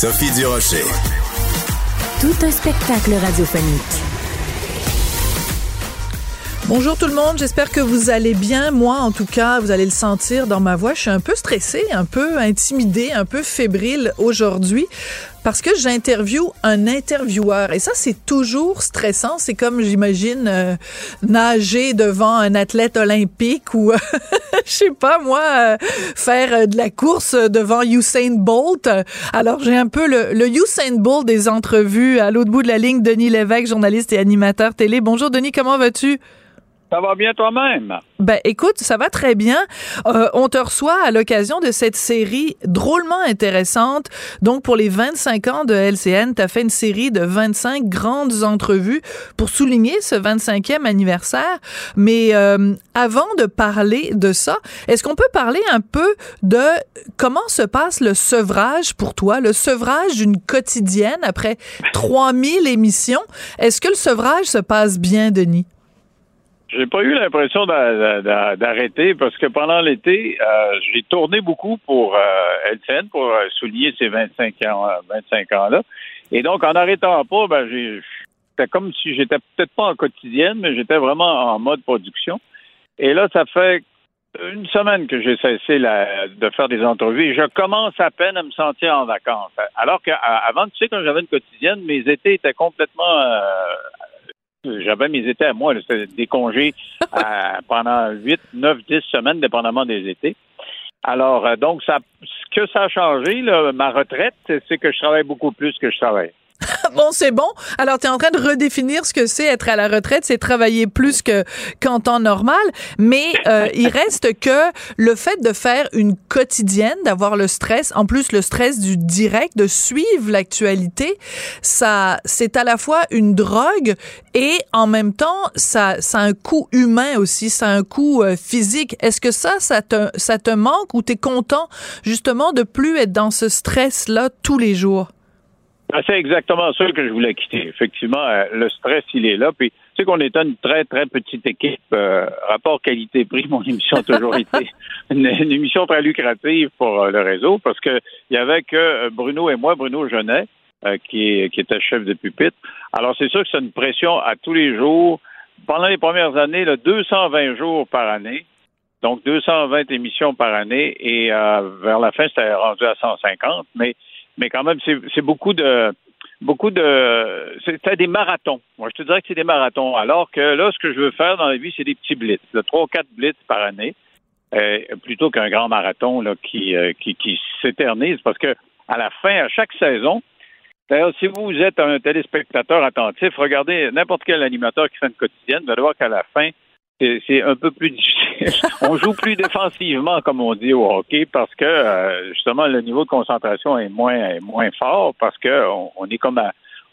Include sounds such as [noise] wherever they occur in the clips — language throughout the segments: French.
Sophie Durocher. Tout un spectacle radiophonique. Bonjour tout le monde, j'espère que vous allez bien. Moi, en tout cas, vous allez le sentir dans ma voix. Je suis un peu stressée, un peu intimidée, un peu fébrile aujourd'hui parce que j'interviewe un intervieweur et ça c'est toujours stressant. C'est comme j'imagine euh, nager devant un athlète olympique ou [laughs] je sais pas moi euh, faire euh, de la course devant Usain Bolt. Alors j'ai un peu le, le Usain Bolt des entrevues à l'autre bout de la ligne. Denis Lévesque, journaliste et animateur télé. Bonjour Denis, comment vas-tu? Ça va bien toi-même? Ben écoute, ça va très bien. Euh, on te reçoit à l'occasion de cette série drôlement intéressante. Donc pour les 25 ans de LCN, tu as fait une série de 25 grandes entrevues pour souligner ce 25e anniversaire. Mais euh, avant de parler de ça, est-ce qu'on peut parler un peu de comment se passe le sevrage pour toi, le sevrage d'une quotidienne après 3000 émissions? Est-ce que le sevrage se passe bien, Denis? J'ai pas eu l'impression d'arrêter parce que pendant l'été, euh, j'ai tourné beaucoup pour euh, pour euh, souligner ces 25 ans, 25 ans-là. Et donc, en n'arrêtant pas, ben, c'était comme si j'étais peut-être pas en quotidienne, mais j'étais vraiment en mode production. Et là, ça fait une semaine que j'ai cessé de faire des entrevues et je commence à peine à me sentir en vacances. Alors qu'avant, tu sais, quand j'avais une quotidienne, mes étés étaient complètement j'avais mes étés à moi. C'était des congés [laughs] pendant 8, 9, 10 semaines, dépendamment des étés. Alors, euh, donc, ça, ce que ça a changé, ma retraite, c'est que je travaille beaucoup plus que je travaille. [laughs] bon, c'est bon. Alors, tu es en train de redéfinir ce que c'est être à la retraite, c'est travailler plus que qu'en temps normal, mais euh, il [laughs] reste que le fait de faire une quotidienne, d'avoir le stress, en plus le stress du direct, de suivre l'actualité, ça c'est à la fois une drogue et en même temps ça ça a un coût humain aussi, ça a un coût euh, physique. Est-ce que ça ça te ça te manque ou tu es content justement de plus être dans ce stress là tous les jours? C'est exactement ça que je voulais quitter. Effectivement, euh, le stress, il est là. Puis, tu sais qu'on est une très, très petite équipe. Euh, rapport qualité-prix, mon émission a toujours [laughs] été une, émission très lucrative pour euh, le réseau parce que il y avait que Bruno et moi, Bruno Genet, qui, qui était chef de pupitre. Alors, c'est sûr que c'est une pression à tous les jours. Pendant les premières années, là, 220 jours par année. Donc, 220 émissions par année. Et vers la fin, c'était rendu à 150. Mais mais quand même, c'est beaucoup de beaucoup de c'est des marathons. Moi, je te dirais que c'est des marathons. Alors que là, ce que je veux faire dans la vie, c'est des petits blitz, de trois quatre blitz par année, euh, plutôt qu'un grand marathon là qui euh, qui, qui s'éternise, parce que à la fin, à chaque saison. D'ailleurs, si vous êtes un téléspectateur attentif, regardez n'importe quel animateur qui fait une quotidienne, vous allez voir qu'à la fin, c'est un peu plus [laughs] difficile. on joue plus défensivement, comme on dit au hockey, parce que euh, justement le niveau de concentration est moins fort parce qu'on on est comme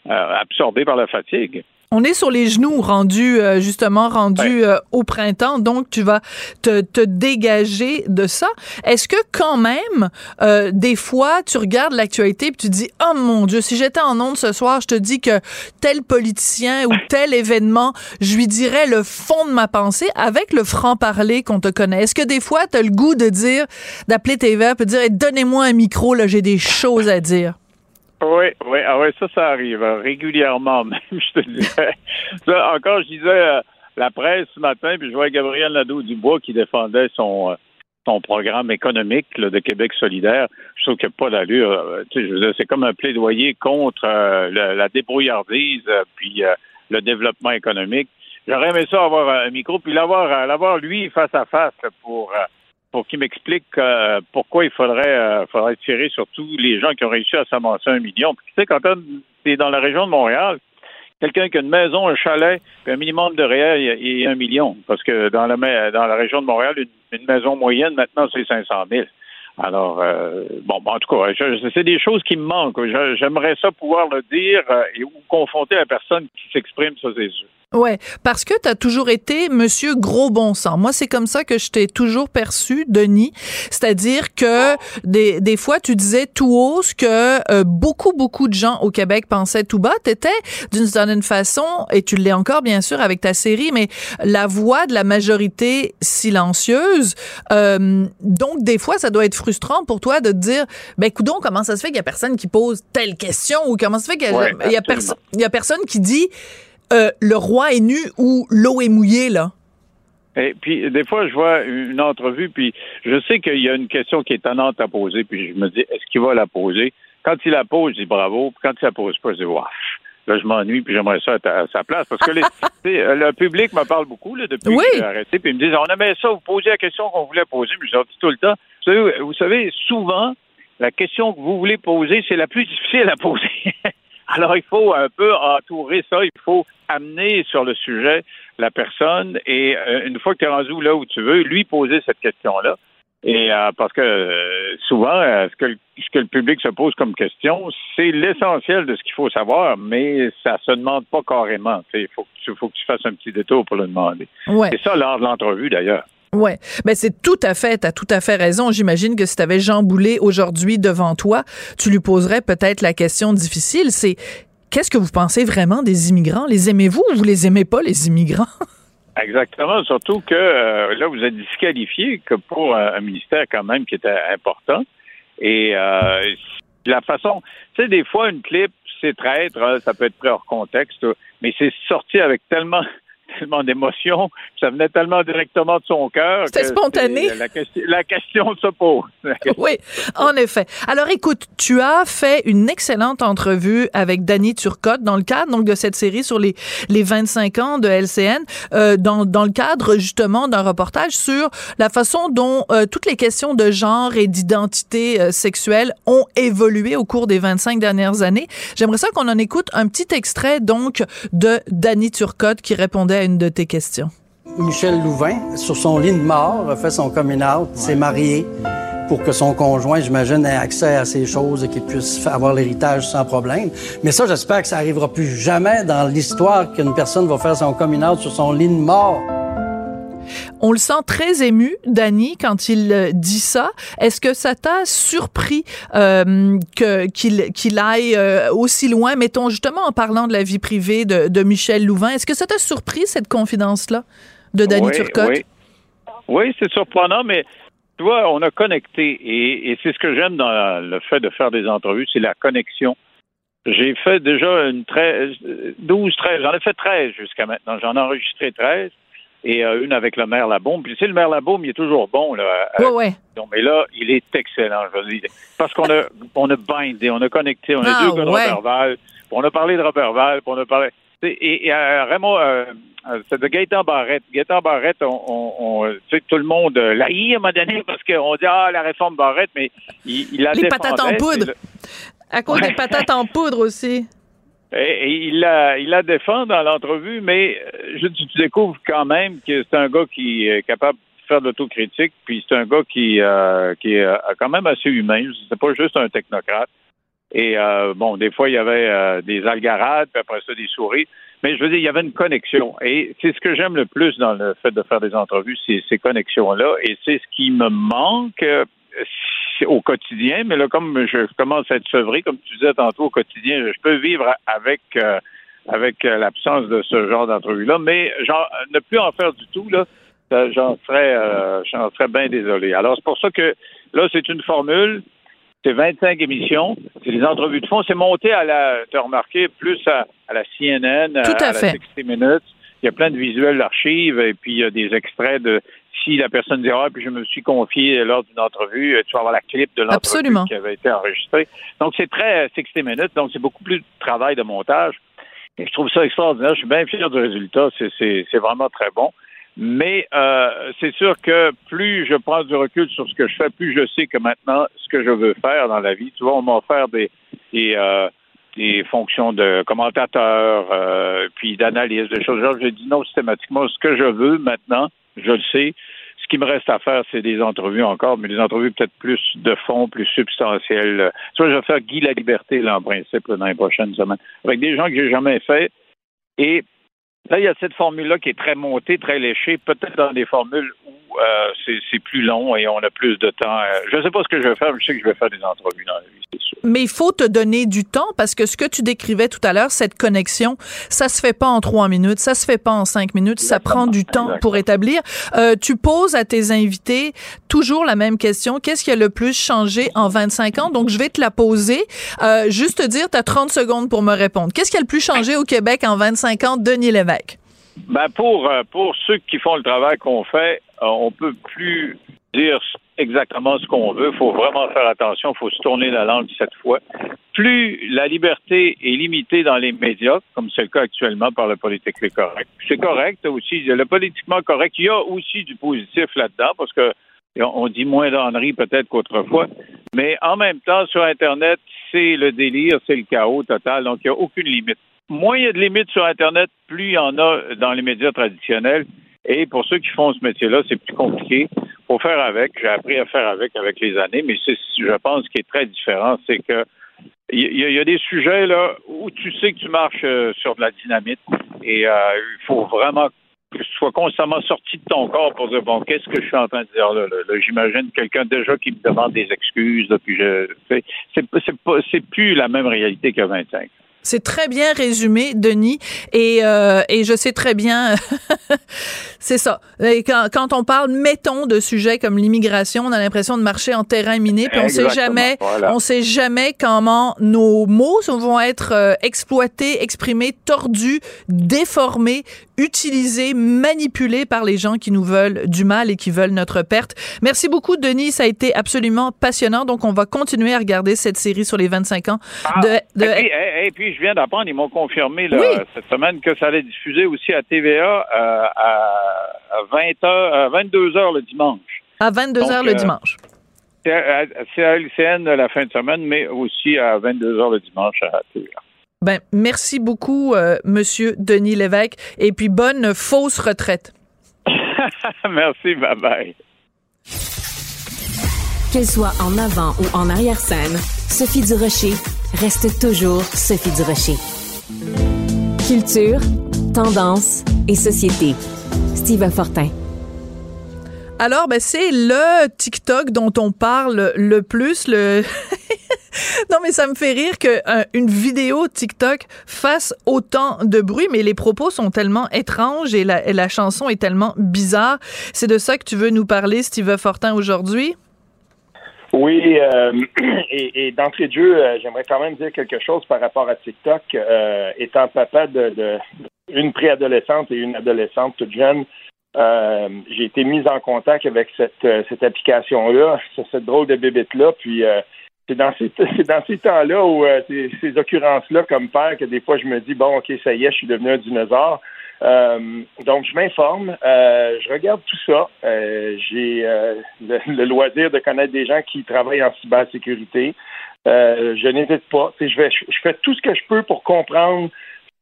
absorbé par la fatigue. On est sur les genoux, rendu euh, justement rendu euh, au printemps, donc tu vas te, te dégager de ça. Est-ce que quand même, euh, des fois, tu regardes l'actualité et tu dis, oh mon Dieu, si j'étais en onde ce soir, je te dis que tel politicien ou tel événement, je lui dirais le fond de ma pensée avec le franc-parler qu'on te connaît. Est-ce que des fois, tu as le goût de dire, d'appeler tes verres, de dire, donnez-moi un micro, là, j'ai des choses à dire? Oui, oui, ah ouais, ça, ça arrive hein, régulièrement [laughs] même, je te disais. Encore, je disais euh, la presse ce matin, puis je vois Gabriel Nadeau-Dubois qui défendait son, euh, son programme économique de Québec solidaire, je trouve qu'il n'y a pas d'allure. Euh, c'est comme un plaidoyer contre euh, la débrouillardise puis le développement économique. J'aurais aimé ça avoir un micro, puis l'avoir, l'avoir lui face à face pour pour qu'il m'explique pourquoi il faudrait, faudrait tirer sur tous les gens qui ont réussi à s'amasser un million. Puis, tu sais, quand tu es dans la région de Montréal, quelqu'un qui a une maison, un chalet, puis un minimum de réel, a un million. Parce que dans la, dans la région de Montréal, une, maison moyenne, maintenant, c'est 500 000. Alors, euh, bon, en tout cas, c'est des choses qui me manquent. J'aimerais ça pouvoir le dire euh, et ou confronter la personne qui s'exprime sur ses yeux. Ouais, parce que tu as toujours été monsieur gros bon sens. Moi, c'est comme ça que je t'ai toujours perçu, Denis. C'est-à-dire que des, des fois, tu disais tout haut ce que euh, beaucoup, beaucoup de gens au Québec pensaient tout bas. T'étais, d'une certaine façon, et tu l'es encore, bien sûr, avec ta série, mais la voix de la majorité silencieuse. Euh, donc, des fois, ça doit être frustrant pour toi de te dire, ben, coudon, comment ça se fait qu'il y a personne qui pose telle question ou comment ça se fait qu'il y a, il y a, il y a personne qui dit, euh, le roi est nu ou l'eau est mouillée, là? Et puis, des fois, je vois une entrevue, puis je sais qu'il y a une question qui est étonnante à poser, puis je me dis, est-ce qu'il va la poser? Quand il la pose, je dis bravo, puis quand il la pose pas, je dis, waouh. Là, je m'ennuie, puis j'aimerais ça être à sa place. Parce que [laughs] le public me parle beaucoup là, depuis que j'ai arrêté, puis ils me disent, on aimait ça, vous posez la question qu'on voulait poser, mais je dis tout le temps. vous savez, souvent, la question que vous voulez poser, c'est la plus difficile à poser. [laughs] Alors, il faut un peu entourer ça, il faut amener sur le sujet la personne et euh, une fois que tu es rendu là où tu veux, lui poser cette question-là. Et euh, parce que euh, souvent, ce, que, ce que le public se pose comme question, c'est l'essentiel de ce qu'il faut savoir, mais ça se demande pas carrément. Il faut, faut, que tu fasses un petit détour pour le demander. C'est ça lors de l'entrevue, d'ailleurs. Ouais, ben c'est tout à fait, t'as tout à fait raison. J'imagine que si t'avais Jean Boulet aujourd'hui devant toi, tu lui poserais peut-être la question difficile, c'est qu'est-ce que vous pensez vraiment des immigrants? Les aimez-vous ou vous les aimez pas les immigrants? [laughs] Exactement, surtout que euh, là vous êtes disqualifié que pour un, ministère quand même qui était important. Et euh, la façon, tu sais des fois une clip c'est traître, hein, ça peut être pris hors contexte, mais c'est sorti avec tellement tellement d'émotions, ça venait tellement directement de son cœur. C'était spontané. La, la, question se pose. [laughs] oui, en effet. Alors écoute, tu as fait une excellente entrevue avec Danny Turcotte dans le cadre donc de cette série sur les les 25 ans de LCN, euh, dans dans le cadre justement d'un reportage sur la façon dont euh, toutes les questions de genre et d'identité euh, sexuelle ont évolué au cours des 25 dernières années. J'aimerais ça qu'on en écoute un petit extrait donc de Danny Turcotte qui répondait à une de tes questions. Michel Louvain, sur son lit de mort, a fait son coming out, s'est marié pour que son conjoint, j'imagine, ait accès à ces choses et qu'il puisse avoir l'héritage sans problème. Mais ça, j'espère que ça arrivera plus jamais dans l'histoire qu'une personne va faire son coming out sur son lit de mort. On le sent très ému, Danny, quand il euh, dit ça. Est-ce que ça t'a surpris euh, que qu'il qu'il aille euh, aussi loin, mettons justement en parlant de la vie privée de, de Michel Louvain Est-ce que ça t'a surpris cette confidence-là de Danny Turcotte? Oui, oui c'est surprenant, mais tu vois, on a connecté et, et c'est ce que j'aime dans le fait de faire des entrevues, c'est la connexion. J'ai fait déjà une 13, 12, 13, j'en ai fait 13 jusqu'à maintenant. J'en ai enregistré 13 et euh, une avec le maire Labaume. Puis tu sais, le maire Labaume, il est toujours bon. Là, ouais, ouais. mais là, il est excellent, je veux dire. Parce qu'on a, on a bindé, on a connecté, on a ah, deux gars de Robert Val, on a parlé de Robert Val, on a parlé... Et, et euh, Raymond, euh, c'est de Gaëtan Barrette. Gaëtan Barrette, on, on, tu sais, tout le monde l'a eu à un moment donné parce qu'on dit, ah, la réforme Barrette, mais il, il a Les patates en poudre. À cause des patates en poudre aussi. Et, il la, il la défend dans l'entrevue, mais euh, je, tu découvres quand même que c'est un gars qui est capable de faire de l'autocritique, puis c'est un gars qui, euh, qui est euh, quand même assez humain. C'est pas juste un technocrate. Et bon, des fois, il y avait des algarades, puis après ça, des souris. Mais je veux dire, il y avait une connexion. Et c'est ce que j'aime le plus dans le fait de faire des entrevues, c'est ces connexions-là. Et c'est ce qui me manque au quotidien, mais là, comme je commence à être sevré, comme tu disais tantôt au quotidien, je peux vivre avec euh, avec euh, l'absence de ce genre d'entrevue-là, mais genre, ne plus en faire du tout, là, j'en serais, euh, j'en serais bien désolé. Alors, c'est pour ça que là, c'est une formule, c'est 25 émissions, c'est des entrevues de fond, c'est monté à la, tu as remarqué, plus à, la CNN, à, la 60 Minutes. Il y a plein de visuels d'archives et puis il y a des extraits de si la personne dit ah puis je me suis confié lors d'une entrevue, tu vas avoir la clip de l'entrevue qui avait été enregistrée. Donc c'est très 60 minutes, donc c'est beaucoup plus de travail de montage. Et je trouve ça extraordinaire. Je suis bien fier du résultat. C'est vraiment très bon. Mais euh, c'est sûr que plus je prends du recul sur ce que je fais, plus je sais que maintenant, ce que je veux faire dans la vie, tu vois, on m'a offert des, des, euh, des fonctions de commentateur, euh, puis d'analyse, des choses. Genre, je dis non systématiquement. Ce que je veux maintenant, je le sais. Ce qui me reste à faire, c'est des entrevues encore, mais des entrevues peut-être plus de fond, plus substantielles. Vois, je vais faire Guy la liberté, là, en principe, dans les prochaines semaines, avec des gens que j'ai jamais fait. Et Là, il y a cette formule-là qui est très montée, très léchée, peut-être dans des formules où euh, c'est plus long et on a plus de temps. Euh, je ne sais pas ce que je vais faire, mais je sais que je vais faire des entrevues dans la vie, c'est sûr. Mais il faut te donner du temps parce que ce que tu décrivais tout à l'heure, cette connexion, ça se fait pas en trois minutes, ça se fait pas en cinq minutes, ça prend du temps pour établir. Euh, tu poses à tes invités toujours la même question. Qu'est-ce qui a le plus changé en 25 ans? Donc, je vais te la poser. Euh, juste te dire, tu as 30 secondes pour me répondre. Qu'est-ce qui a le plus changé au Québec en 25 ans, Denis Lévesque? Ben pour, euh, pour ceux qui font le travail qu'on fait, euh, on peut plus dire exactement ce qu'on veut. Il faut vraiment faire attention. Il faut se tourner la langue cette fois. Plus la liberté est limitée dans les médias, comme c'est le cas actuellement par le politique correct, c'est correct aussi. Le politiquement correct, il y a aussi du positif là-dedans parce que on dit moins d'enneries peut-être qu'autrefois. Mais en même temps, sur Internet, c'est le délire, c'est le chaos total. Donc, il n'y a aucune limite moins il y a de limites sur Internet, plus il y en a dans les médias traditionnels. Et pour ceux qui font ce métier-là, c'est plus compliqué. Faut faire avec. J'ai appris à faire avec avec les années, mais c'est, je pense, ce qui est très différent, c'est que il y, a des sujets là où tu sais que tu marches euh, sur de la dynamite et euh, il faut vraiment que tu sois constamment sorti de ton corps pour dire bon qu'est-ce que je suis en train de dire là, j'imagine quelqu'un déjà qui me demande des excuses puis je c'est c'est pas c'est plus la même réalité que 25 c'est très bien résumé, Denis, et, euh, et je sais très bien, [laughs] c'est ça. Et quand, quand, on parle, mettons, de sujets comme l'immigration, on a l'impression de marcher en terrain miné, puis on sait jamais, on sait jamais comment nos mots vont être euh, exploités, exprimés, tordus, déformés, utilisés, manipulés par les gens qui nous veulent du mal et qui veulent notre perte. Merci beaucoup, Denis. Ça a été absolument passionnant. Donc, on va continuer à regarder cette série sur les 25 ans ah, de, et, puis, je viens d'apprendre, ils m'ont confirmé cette semaine que ça allait diffuser aussi à TVA euh, à, 20 h 22 h le dimanche. À 22 h le euh, dimanche. C'est à LCN la fin de semaine, mais aussi à 22 h le dimanche à TVA. Ben, merci beaucoup, euh, Monsieur Denis Lévesque, et puis bonne fausse retraite. [laughs] merci, bye bye. Qu'elle soit en avant ou en arrière-scène, Sophie Durocher reste toujours Sophie Durocher. Culture, tendance et société. Steve Fortin. Alors, ben, c'est le TikTok dont on parle le plus. Le [laughs] [laughs] non, mais ça me fait rire qu'une vidéo TikTok fasse autant de bruit, mais les propos sont tellement étranges et la, chanson est tellement bizarre. C'est de ça que tu veux nous parler, Steve Fortin, aujourd'hui? Oui, euh, [clears throat] et, d'entrée de jeu, euh, j'aimerais quand même dire quelque chose par rapport à TikTok. Euh, étant papa de, préadolescente et une adolescente toute jeune, j'ai été mise en contact avec cette, cette application-là, cette drôle de bébête-là, puis c'est dans ces, [laughs] dans ces temps-là où ces, ces occurrences-là comme père que des fois je me dis bon ok ça y est je suis devenu un dinosaure euh, donc, je m'informe, euh, je regarde tout ça. Euh, j'ai le, loisir de connaître des gens qui travaillent en cybersécurité. je n'hésite pas. Je, vais, je, fais tout ce que je peux pour comprendre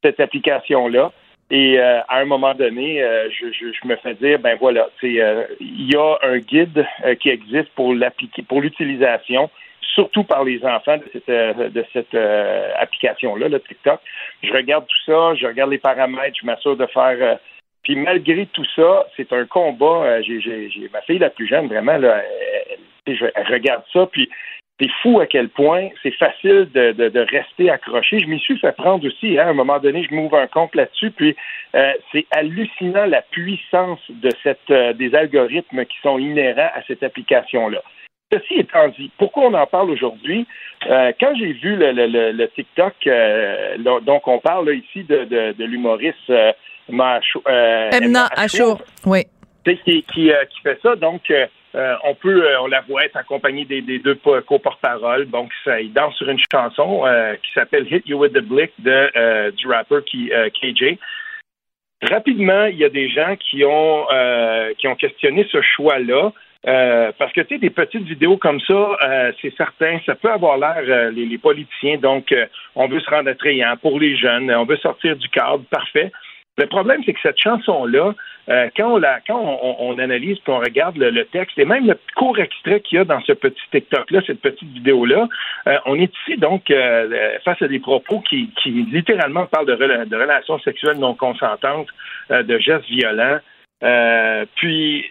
cette application-là. Et à un moment donné, je, me fais dire, ben voilà, il y a un guide qui existe pour pour l'utilisation surtout par les enfants de cette, euh, de cette euh, application-là, le TikTok. Je regarde tout ça, je regarde les paramètres, je m'assure de faire. Euh, puis malgré tout ça, c'est un combat. j'ai, ma fille la plus jeune, vraiment, là, elle, regarde ça, puis c'est fou à quel point c'est facile de, rester accroché. Je m'y suis fait prendre aussi. Hein. À un moment donné, je m'ouvre un compte là-dessus, puis c'est hallucinant la puissance de cette des algorithmes qui sont inhérents à cette application-là. Ceci étant dit, pourquoi on en parle aujourd'hui? Euh, quand j'ai vu le, TikTok, euh, donc on parle ici de, de, l'humoriste euh, Emna Achour, oui. qui, qui, qui, fait ça. Donc, on peut, on la voit être accompagnée des, des deux co-porte-paroles. Donc, ça, il danse sur une chanson qui s'appelle Hit You With The Blick de, du rapper qui, KJ. Rapidement, il y a des gens qui ont, qui ont questionné ce choix-là. Euh, parce que tu sais, des petites vidéos comme ça, euh, c'est certain, ça peut avoir l'air euh, les, politiciens, donc on veut se rendre attrayant pour les jeunes, on veut sortir du cadre, parfait. Le problème, c'est que cette chanson-là, quand on la, quand on, analyse, qu'on regarde le, texte et même le court extrait qu'il y a dans ce petit TikTok-là, cette petite vidéo-là, on est ici donc face à des propos qui, qui littéralement parlent de, de relations sexuelles non consentantes, de gestes violents. puis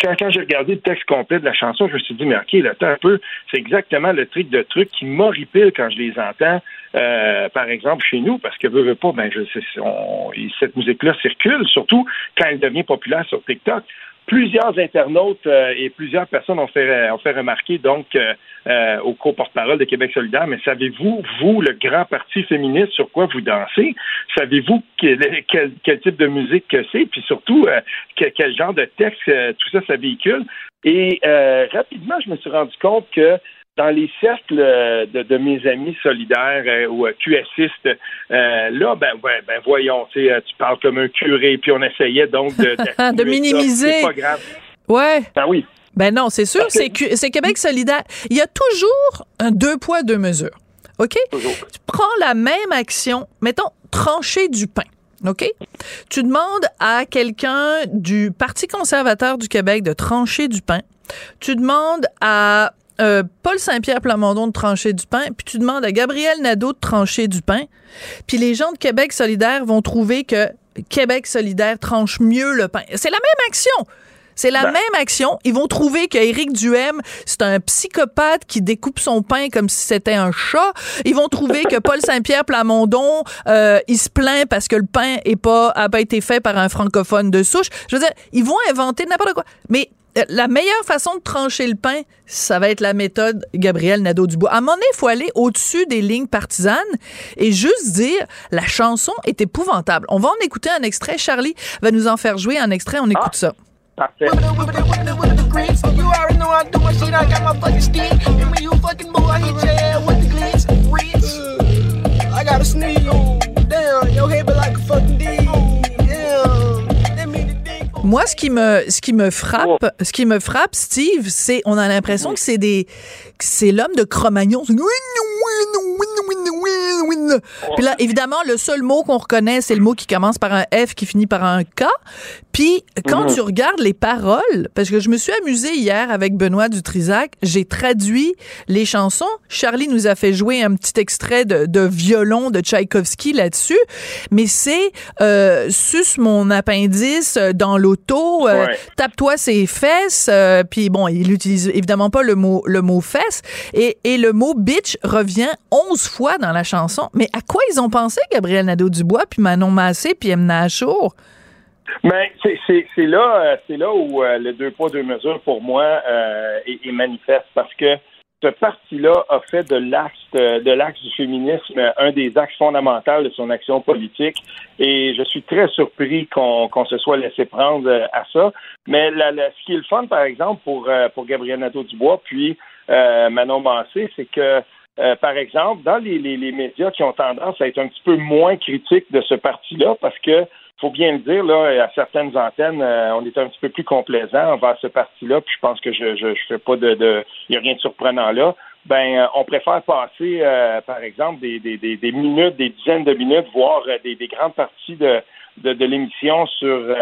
quand, quand j'ai regardé le texte complet de la chanson, je me suis dit, mais OK, là, un peu, c'est exactement le truc de truc qui m'horripile quand je les entends, euh, par exemple, chez nous, parce que, veux, veux pas, ben, je, on, cette musique-là circule, surtout quand elle devient populaire sur TikTok plusieurs internautes euh, et plusieurs personnes ont fait, euh, ont fait remarquer donc euh, au co-porte-parole de Québec solidaire, mais savez-vous, vous, le grand parti féministe, sur quoi vous dansez? Savez-vous quel, quel, type de musique que c'est? Puis surtout, quel, quel, genre de texte tout ça, ça véhicule? Et rapidement, je me suis rendu compte que dans les cercles de, mes amis solidaires euh, ou euh, QSistes, euh, là, ben, ben voyons, tu parles comme un curé, puis on essayait donc de, [laughs] de minimiser. C'est pas grave. Ouais. Ben oui. Ben non, c'est sûr, c'est Québec solidaire. Il y a toujours un deux poids, deux mesures. OK? Tu prends la même action, mettons, trancher du pain. OK? Tu demandes à quelqu'un du Parti conservateur du Québec de trancher du pain. Tu demandes à euh, Paul Saint-Pierre Plamondon de trancher du pain, puis tu demandes à Gabriel Nadeau de trancher du pain, puis les gens de Québec solidaire vont trouver que Québec solidaire tranche mieux le pain. C'est la même action. C'est la ben. même action. Ils vont trouver qu'Éric Duhem, c'est un psychopathe qui découpe son pain comme si c'était un chat. Ils vont trouver que Paul Saint-Pierre Plamondon, euh, il se plaint parce que le pain est pas a pas été fait par un francophone de souche. Je veux dire, ils vont inventer n'importe quoi. Mais la meilleure façon de trancher le pain, ça va être la méthode Gabriel Nadeau-Dubois. À un moment donné, il faut aller au-dessus des lignes partisanes et juste dire la chanson est épouvantable. On va en écouter un extrait. Charlie va nous en faire jouer un extrait. On écoute ça. Parfait. Moi, ce qui me, ce qui me frappe, ce qui me frappe, Steve, c'est, on a l'impression que c'est des, c'est l'homme de Cro-Magnon. Puis là, évidemment, le seul mot qu'on reconnaît, c'est le mot qui commence par un F, qui finit par un K. Puis, quand mhm. tu regardes les paroles, parce que je me suis amusée hier avec Benoît Dutrisac, j'ai traduit les chansons. Charlie nous a fait jouer un petit extrait de, de violon de Tchaïkovski là-dessus. Mais c'est euh, sus mon appendice dans euh, tape-toi ses fesses. Euh, puis bon, il utilise évidemment pas le mot le mot fesses. Et, et le mot bitch revient 11 fois dans la chanson. Mais à quoi ils ont pensé, Gabriel Nadeau-Dubois, puis Manon Massé, puis Emna Achour? Mais c'est là, euh, c'est là où le deux poids deux mesures pour moi est, manifeste parce que ce parti-là a fait de l'axe de l'axe du féminisme un des axes fondamentaux de son action politique et je suis très surpris qu'on se soit laissé prendre à ça. Mais la, ce qui est le fun, par exemple, pour pour Gabriel Nadeau-Dubois puis Manon Massé, c'est que par exemple, dans les, les, les, médias qui ont tendance à être un petit peu moins critiques de ce parti-là, parce que faut bien le dire, là, à certaines antennes, euh, on est un petit peu plus complaisant envers ce parti-là, puis je pense que je je, fais pas de, de y a rien de surprenant là. Ben, euh, on préfère passer, euh, par exemple, des, des, des, minutes, des dizaines de minutes, voire des, des grandes parties de, de, de l'émission sur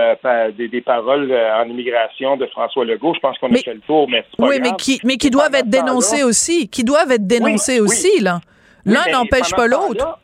des, des, paroles en immigration de François Legault. Je pense qu'on a fait le tour, mais pas Oui, mais qui, mais qui doivent être dénoncés aussi. Qui doivent être dénoncés aussi, là. L'un n'empêche pas l'autre.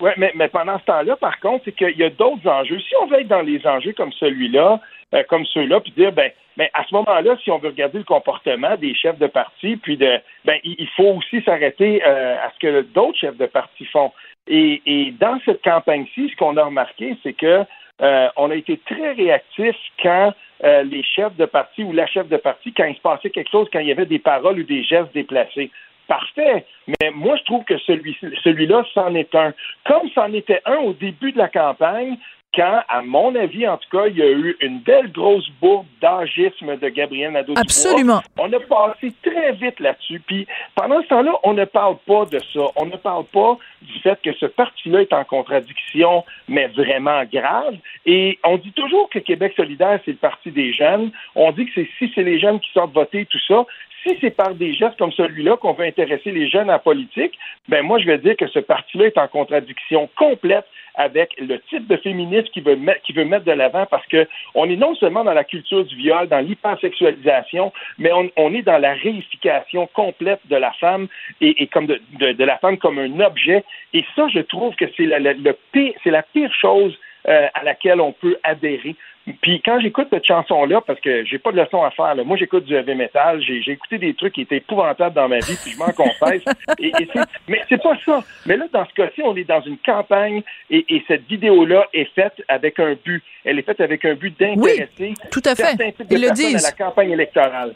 Oui, mais, mais pendant ce temps-là, par contre, c'est qu'il y a d'autres enjeux. Si on veut être dans les enjeux comme celui-là, euh, comme ceux-là, puis dire, ben, ben, à ce moment-là, si on veut regarder le comportement des chefs de parti, puis de, ben, il, faut aussi s'arrêter euh, à ce que d'autres chefs de parti font. Et, et dans cette campagne-ci, ce qu'on a remarqué, c'est que euh, on a été très réactifs quand les chefs de parti ou la chef de parti, quand il se passait quelque chose, quand il y avait des paroles ou des gestes déplacés parfait. Mais moi, je trouve que celui, celui-là, c'en est un. Comme c'en était un au début de la campagne, quand, à mon avis, en tout cas, il y a eu une belle grosse bourde d'agisme de Gabriel nadeau Absolument. On a passé très vite là-dessus. Puis pendant ce temps-là, on ne parle pas de ça. On ne parle pas du fait que ce parti-là est en contradiction, mais vraiment grave. Et on dit toujours que Québec solidaire, c'est le parti des jeunes. On dit que c'est si c'est les jeunes qui sortent voter, tout ça. Si c'est par des gestes comme celui-là qu'on veut intéresser les jeunes en politique, ben moi je vais dire que ce parti-là est en contradiction complète avec le type de féminisme qu'il veut, mettre, veut mettre de l'avant parce que on est non seulement dans la culture du viol, dans l'hypersexualisation, mais on, est dans la réification complète de la femme et, comme de, la femme comme un objet. Et ça, je trouve que c'est la, pire, c'est la pire chose euh, à laquelle on peut adhérer. Puis quand j'écoute cette chanson-là, parce que j'ai pas de leçon à faire, moi j'écoute du heavy metal, j'ai, écouté des trucs qui étaient épouvantables dans ma vie, puis je m'en confesse. [laughs] Et, c'est, mais c'est pas ça. Mais là, dans ce cas-ci, on est dans une campagne et, cette vidéo-là est faite avec un but. Elle est faite avec un but d'intéresser oui, tout à fait. Ils le disent. à la campagne électorale.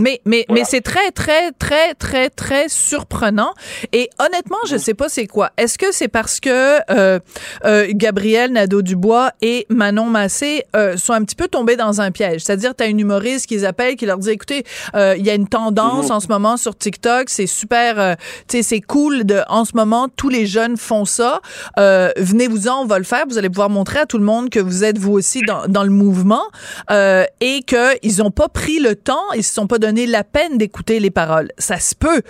Mais, mais, mais c'est très, très, très, très, très surprenant. Et honnêtement, je sais pas c'est quoi. Est-ce que c'est parce que euh, euh, Gabriel Nadeau-Dubois et Manon Massé euh, sont un petit peu tombés dans un piège? C'est-à-dire, tu as une humoriste qu'ils appellent, qui leur dit, écoutez, euh, il y a une tendance mhm. en ce moment sur TikTok, c'est super, euh, tu sais, c'est cool de, en ce moment, tous les jeunes font ça. Venez-vous-en, on va le faire. Vous allez pouvoir montrer à tout le monde que vous êtes vous aussi dans, dans le mouvement et qu'ils ont pas pris le temps, ils se sont pas donné la peine d'écouter les paroles. Ça se peut.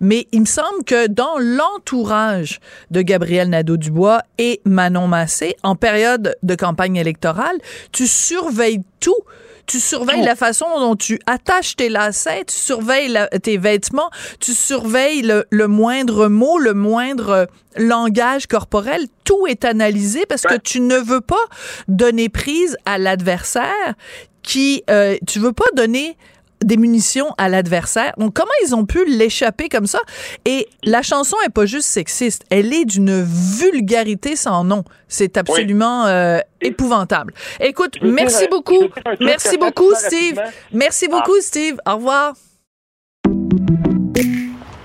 Mais il me semble que dans l'entourage de Gabriel Nadeau-Dubois et Manon Massé, en période de campagne électorale, tu surveilles tout tu surveilles la façon dont tu attaches tes lacets, tu surveilles tes vêtements, tu surveilles le, moindre mot, le moindre langage corporel. Tout est analysé parce que tu ne veux pas donner prise à l'adversaire qui, euh, tu veux pas donner des munitions à l'adversaire. Donc, comment ils ont pu l'échapper comme ça? Et la chanson est pas juste sexiste, elle est d'une vulgarité sans nom. C'est absolument euh, épouvantable. Écoute, merci beaucoup. Merci beaucoup, Steve. Merci ah. beaucoup, Steve. Au revoir.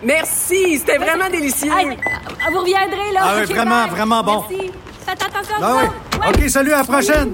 Merci, c'était vraiment délicieux. vous reviendrez, là. Ah oui, vraiment, vraiment bon. Merci. Faites attention ah OK, salut, à la prochaine.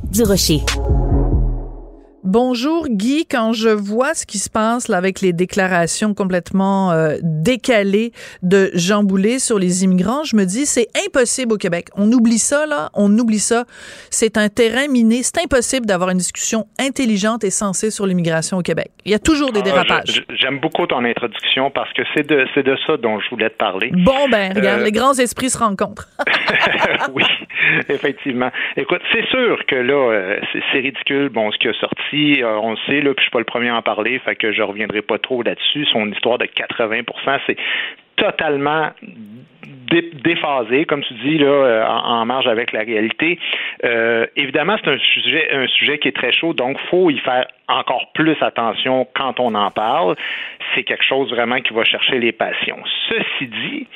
Durocher. Bonjour Guy, quand je vois ce qui se passe là avec les déclarations complètement euh, décalées de Jean Boulet sur les immigrants, je me dis c'est impossible au Québec. On oublie ça là, on oublie ça. C'est un terrain miné, c'est impossible d'avoir une discussion intelligente et sensée sur l'immigration au Québec. Il y a toujours des ah, dérapages. J'aime beaucoup ton introduction parce que c'est de c'est de ça dont je voulais te parler. Bon ben regarde, euh, les grands esprits se rencontrent. [laughs] [laughs] oui, effectivement. Écoute, c'est sûr que là euh, c'est ridicule bon ce qui a sorti euh, on le sait, là, puis je suis pas le premier à en parler, fait que je reviendrai pas trop là-dessus. Son histoire de 80% c'est totalement déphasé, comme tu dis, là, euh, en, marge avec la réalité. Euh, évidemment, c'est un sujet, un sujet qui est très chaud, donc faut y faire encore plus attention quand on en parle. C'est quelque chose vraiment qui va chercher les passions. Ceci dit,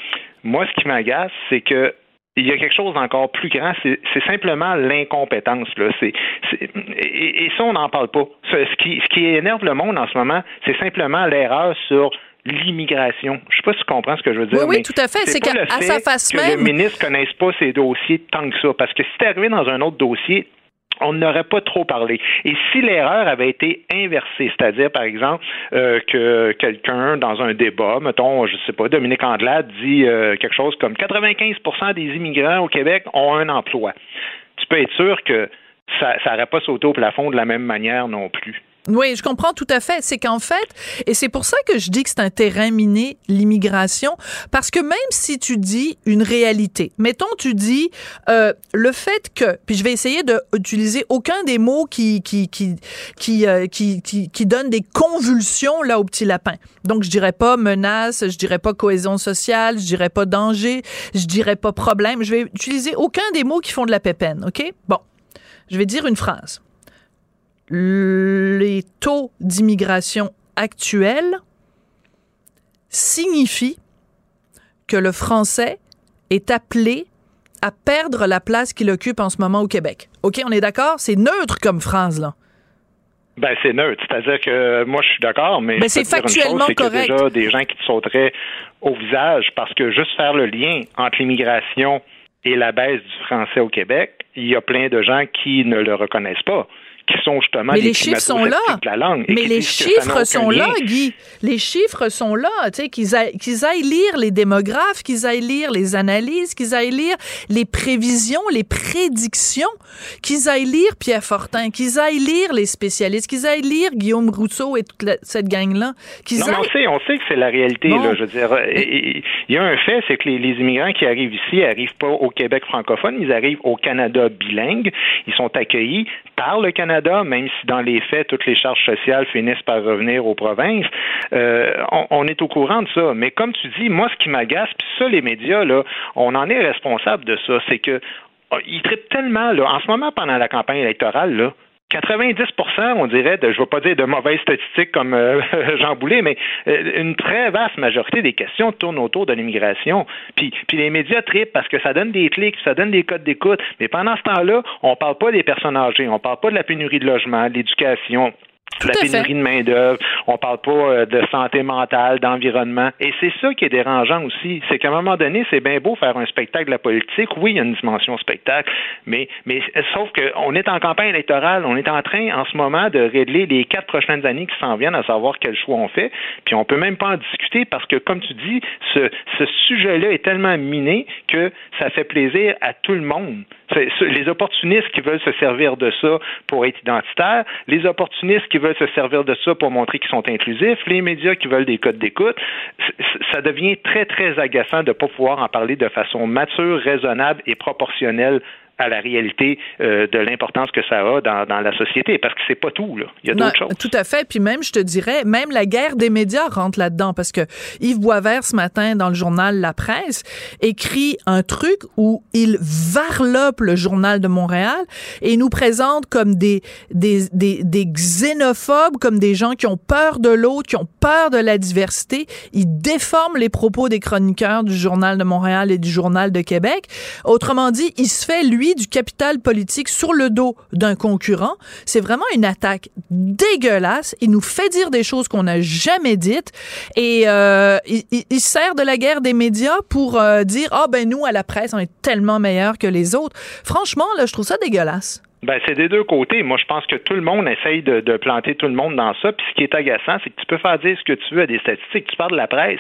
moi, ce qui m'agace, c'est que il y a quelque chose d'encore plus grand, c'est simplement l'incompétence. Là. Et, et, ça, on n'en parle pas. Ce qui, ce qui énerve le monde en ce moment, c'est simplement l'erreur sur l'immigration. Je ne sais pas si tu comprends ce que je veux dire. Oui, oui, tout à fait. C'est qu'à sa face que même. le ministre ne connaisse pas ces dossiers tant que ça. Parce que si tu arrivé dans un autre dossier, on n'aurait pas trop parlé. Et si l'erreur avait été inversée, c'est-à-dire, par exemple, euh, que quelqu'un, dans un débat, mettons, je sais pas, Dominique Andelade dit euh, quelque chose comme 95% des immigrants au Québec ont un emploi. Tu peux être sûr que ça n'aurait pas sauté au plafond de la même manière non plus. Oui, je comprends tout à fait. C'est qu'en fait, et c'est pour ça que je dis que c'est un terrain miné, l'immigration, parce que même si tu dis une réalité, mettons, tu dis euh, le fait que, puis je vais essayer d'utiliser aucun des mots qui qui qui qui, euh, qui qui qui donnent des convulsions là au petit lapin. Donc je dirais pas menace, je dirais pas cohésion sociale, je dirais pas danger, je dirais pas problème. Je vais utiliser aucun des mots qui font de la pépène. Ok? Bon, je vais dire une phrase les taux d'immigration actuels signifient que le français est appelé à perdre la place qu'il occupe en ce moment au Québec. OK, on est d'accord? C'est neutre comme phrase, là. Ben, c'est neutre. C'est-à-dire que moi, je suis d'accord, mais, ben, c'est factuellement chose, correct. Il y a déjà des gens qui te sauteraient au visage parce que juste faire le lien entre l'immigration et la baisse du français au Québec, il y a plein de gens qui ne le reconnaissent pas qui sont justement mais les chiffres sont là. de la langue. Mais les chiffres sont là, Guy. Les chiffres sont là. Tu sais, qu'ils aillent, lire les démographes, qu'ils aillent lire les analyses, qu'ils aillent lire les prévisions, les prédictions, qu'ils aillent lire Pierre Fortin, qu'ils aillent lire les spécialistes, qu'ils aillent lire Guillaume Rousseau et toute cette gang-là. Non, mais on sait, on sait que c'est la réalité. Là, je veux dire, il y a un fait, c'est que les, les immigrants qui arrivent ici arrivent pas au Québec francophone, ils arrivent au Canada bilingue. Ils sont accueillis par le Canada même si dans les faits, toutes les charges sociales finissent par revenir aux provinces, euh, on, est au courant de ça. Mais comme tu dis, moi, ce qui m'agace, puis ça, les médias, là, on en est responsable de ça, c'est que oh, ils traitent tellement, là, en ce moment, pendant la campagne électorale, là, 90% on dirait, de, je ne veux pas dire de mauvaises statistiques comme euh, [laughs] Jean Boulet, mais euh, une très vaste majorité des questions tournent autour de l'immigration. Puis, puis les médias tripent parce que ça donne des clics, ça donne des codes d'écoute. Mais pendant ce temps-là, on ne parle pas des personnes âgées, on ne parle pas de la pénurie de logement, de l'éducation, la pénurie de main-d'œuvre, on parle pas euh, de santé mentale, d'environnement. Et c'est ça qui est dérangeant aussi. C'est qu'à un moment donné, c'est bien beau faire un spectacle de la politique. Oui, il y a une dimension spectacle, mais, mais sauf qu'on est en campagne électorale, on est en train en ce moment de régler les quatre prochaines années qui s'en viennent, à savoir quel choix on fait. Puis on peut même pas en discuter parce que, comme tu dis, ce, ce sujet-là est tellement miné que ça fait plaisir à tout le monde. Les opportunistes qui veulent se servir de ça pour être identitaires, les opportunistes qui veulent se servir de ça pour montrer qu'ils sont inclusifs, les médias qui veulent des codes d'écoute, ça devient très, très agaçant de ne pas pouvoir en parler de façon mature, raisonnable et proportionnelle à la réalité euh, de l'importance que ça a dans, dans, la société, parce que c'est pas tout, là. Il y a d'autres choses. Tout à fait. Puis même, je te dirais, même la guerre des médias rentre là-dedans, parce que Yves Boisvert, ce matin, dans le journal La Presse, écrit un truc où il varlope le journal de Montréal et nous présente comme des, des, des, des xénophobes, comme des gens qui ont peur de l'autre, qui ont peur de la diversité. Il déforme les propos des chroniqueurs du journal de Montréal et du journal de Québec. Autrement dit, il se fait, lui, du capital politique sur le dos d'un concurrent. C'est vraiment une attaque dégueulasse. Il nous fait dire des choses qu'on n'a jamais dites et euh, il, sert de la guerre des médias pour euh, dire ah ben nous à la presse on est tellement meilleurs que les autres. Franchement là, je trouve ça dégueulasse. Ben, c'est des deux côtés. Moi, je pense que tout le monde essaye de, planter tout le monde dans ça. Puis ce qui est agaçant, c'est que tu peux faire dire ce que tu veux à des statistiques. Tu parles de la presse.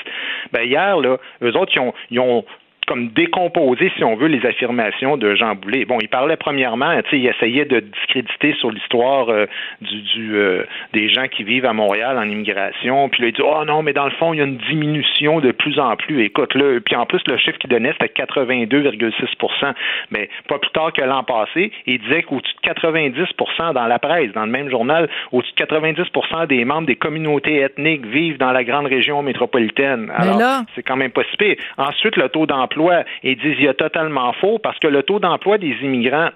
Ben, hier, là, eux autres, ils ont comme décomposer, si on veut, les affirmations de Jean Boulet. Bon, il parlait premièrement, tu sais, il essayait de discréditer sur l'histoire euh, du, du euh, des gens qui vivent à Montréal en immigration. Puis là, il dit, oh non, mais dans le fond, il y a une diminution de plus en plus. Écoute, là, puis en plus, le chiffre qu'il donnait, c'était 82,6% Mais pas plus tard que l'an passé, il disait qu'au-dessus de 90% dans la presse, dans le même journal, au-dessus de 90% des membres des communautés ethniques vivent dans la grande région métropolitaine. Alors, c'est quand même pas si pire. Ensuite, le taux d'emploi et disent il y a totalement faux parce que le taux d'emploi des immigrants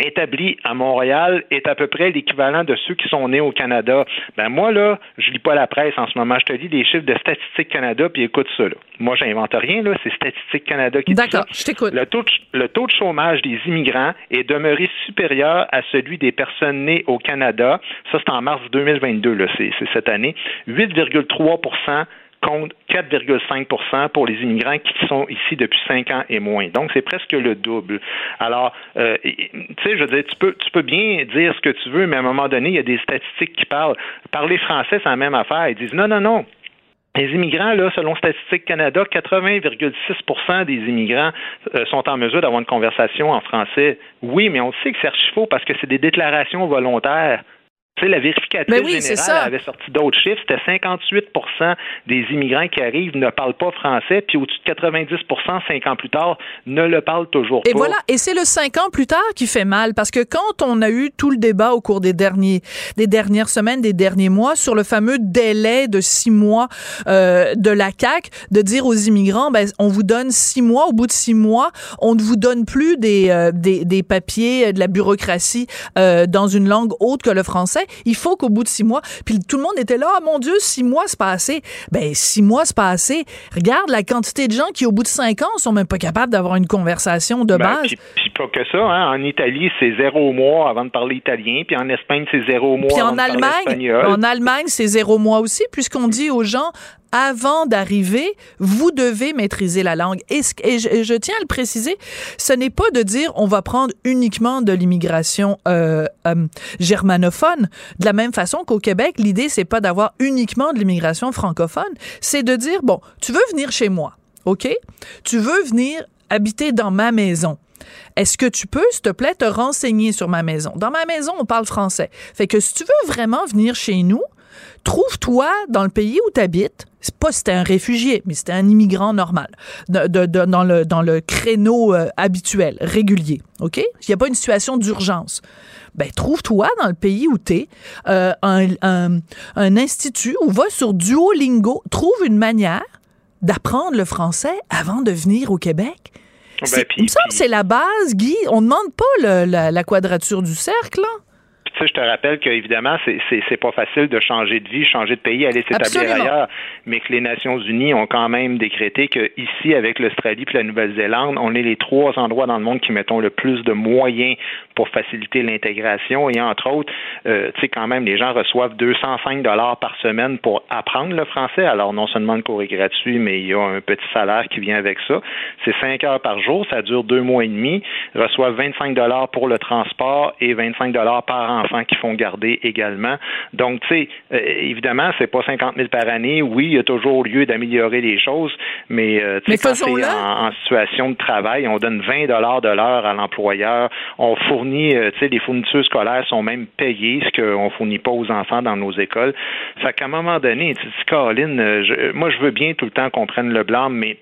établi à Montréal est à peu près l'équivalent de ceux qui sont nés au Canada. Ben moi, là, je lis pas la presse en ce moment. Je te dis des chiffres de Statistique Canada, puis écoute ça. Là. Moi, j'invente rien, là. C'est Statistique Canada qui dit ça. D'accord, je t'écoute. Le taux, de, le taux de chômage des immigrants est demeuré supérieur à celui des personnes nées au Canada. Ça, c'est en mars 2022, là. C'est, c'est cette année. 8,3 contre 4,5% pour les immigrants qui sont ici depuis cinq ans et moins. Donc, c'est presque le double. Alors, euh, tu sais, je veux dire, tu peux, tu peux bien dire ce que tu veux, mais à un moment donné, il y a des statistiques qui parlent. Parler français, c'est la même affaire. Ils disent non, non, non. Les immigrants, là, selon Statistique Canada, 80,6% des immigrants euh, sont en mesure d'avoir une conversation en français. Oui, mais on sait que c'est archi faux parce que c'est des déclarations volontaires. Tu sais, la vérificatrice Ben oui, générale avait sorti d'autres chiffres. C'était 58% des immigrants qui arrivent ne parlent pas français, puis au-dessus de 90% cinq ans plus tard, ne le parlent toujours Et pas. voilà, et c'est le cinq ans plus tard qui fait mal, parce que quand on a eu tout le débat au cours des derniers, des dernières semaines, des derniers mois, sur le fameux délai de six mois euh, de la CAC, de dire aux immigrants, ben on vous donne six mois, au bout de six mois, on ne vous donne plus des euh, des, des papiers, euh, de la bureaucratie euh, dans une langue autre que le français. Il faut qu'au bout de six mois, puis tout le monde était là, ah mon Dieu, six mois c'est pas assez. Ben six mois c'est pas assez. Regarde la quantité de gens qui au bout de cinq ans sont même pas capables d'avoir une conversation de Ben, base. puis, puis pas que ça, hein. en Italie, c'est zéro mois avant de parler italien, puis en Espagne, c'est zéro mois Puis avant en de parler Allemagne, espagnol. en Allemagne, c'est zéro mois aussi, puisqu'on dit aux gens avant d'arriver, vous devez maîtriser la langue. Et, je, tiens à le préciser, ce n'est pas de dire on va prendre uniquement de l'immigration euh, euh, germanophone. De la même façon qu'au Québec, l'idée c'est pas d'avoir uniquement de l'immigration francophone, c'est de dire bon, tu veux venir chez moi, ok? Tu veux venir habiter dans ma maison. Est-ce que tu peux, s'il te plaît, te renseigner sur ma maison? Dans ma maison, on parle français. Fait que si tu veux vraiment venir chez nous, trouve-toi dans le pays où tu habites. C'est pas si t'es un réfugié, mais si t'es un immigrant normal, de- de- de- dans, le, dans le créneau euh, habituel, régulier. OK? Il n'y a pas une situation d'urgence. Ben, trouve-toi dans le pays où t'es euh, un, un, un institut ou va sur Duolingo, trouve une manière d'apprendre le français avant de venir au Québec. Ben, il me semble que c'est la base, Guy. On ne demande pas le- la, la quadrature du cercle. Puis, tu sais, je te rappelle qu'évidemment, c'est, pas facile de changer de vie, changer de pays, aller s'établir ailleurs. Mais que les Nations Unies ont quand même décrété que ici, avec l'Australie puis la Nouvelle-Zélande, on est les trois endroits dans le monde qui mettons le plus de moyens pour faciliter l'intégration. Et entre autres, euh, tu sais, quand même, les gens reçoivent 205 dollars par semaine pour apprendre le français. Alors, non seulement le cours est gratuit, mais il y a un petit salaire qui vient avec ça. C'est 5 heures par jour, ça dure deux mois et demi. Ils reçoivent 25 dollars pour le transport et 25 dollars par enfant qu'ils font garder également. Donc, tu sais, euh, évidemment, c'est pas 50 000 par année. Oui, il y a toujours lieu d'améliorer les choses, mais, euh, tu Mais sais, quand c'est en situation de travail, on donne 20 dollars de l'heure à l'employeur. On fournit, euh, tu sais, les fournitures scolaires sont même payées, ce qu'on fournit pas aux enfants dans nos écoles. Fait qu'à un moment donné, tu dis, Caroline, euh, je- moi, je veux bien tout le temps qu'on prenne le blâme, mais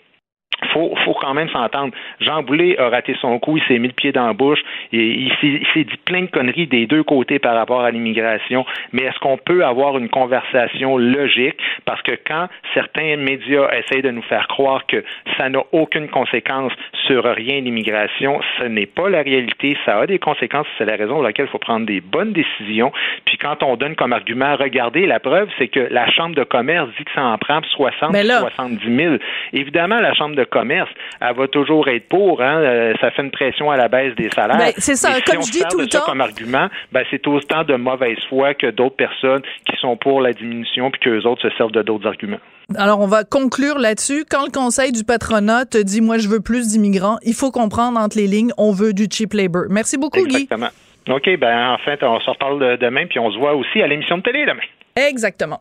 faut, faut quand même s'entendre. Jean Boulet a raté son coup, il s'est mis le pied dans la bouche, et il s'est, il s'est dit plein de conneries des deux côtés par rapport à l'immigration, mais est-ce qu'on peut avoir une conversation logique? Parce que quand certains médias essayent de nous faire croire que ça n'a aucune conséquence sur rien l'immigration, ce n'est pas la réalité, ça a des conséquences, c'est la raison pour laquelle il faut prendre des bonnes décisions. Puis quand on donne comme argument, regardez, la preuve, c'est que la Chambre de commerce dit que ça en prend 60, Mais là- 70 000. Évidemment, la Chambre de commerce, elle va toujours être pour. Hein, euh, ça fait une pression à la baisse des salaires. Ben, c'est ça, si comme on je se dis sert tout de le temps- comme argument, ben, c'est autant de mauvaise foi que d'autres personnes qui sont pour la diminution puis qu'eux autres se servent de d'autres arguments. Alors, on va conclure là-dessus. Quand le conseil du patronat te dit, moi, je veux plus d'immigrants, il faut comprendre entre les lignes, on veut du cheap labor. Merci beaucoup, Guy. Exactement. OK, ben en fait, on se reparle de- demain puis on se voit aussi à l'émission de télé demain. Exactement.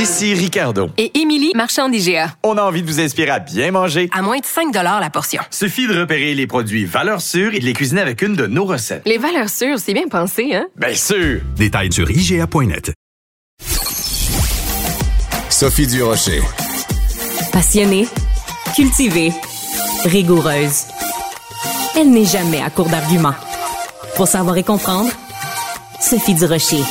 Ici Ricardo. Et Émilie, marchand d'IGA. On a envie de vous inspirer à bien manger. À moins de 5 la portion. Suffit de repérer les produits valeurs sûres et de les cuisiner avec une de nos recettes. Les valeurs sûres, c'est bien pensé, hein? Bien sûr! Détails sur IGA.net. Sophie Durocher. Passionnée, cultivée, rigoureuse. Elle n'est jamais à court d'arguments. Pour savoir et comprendre, Sophie Durocher.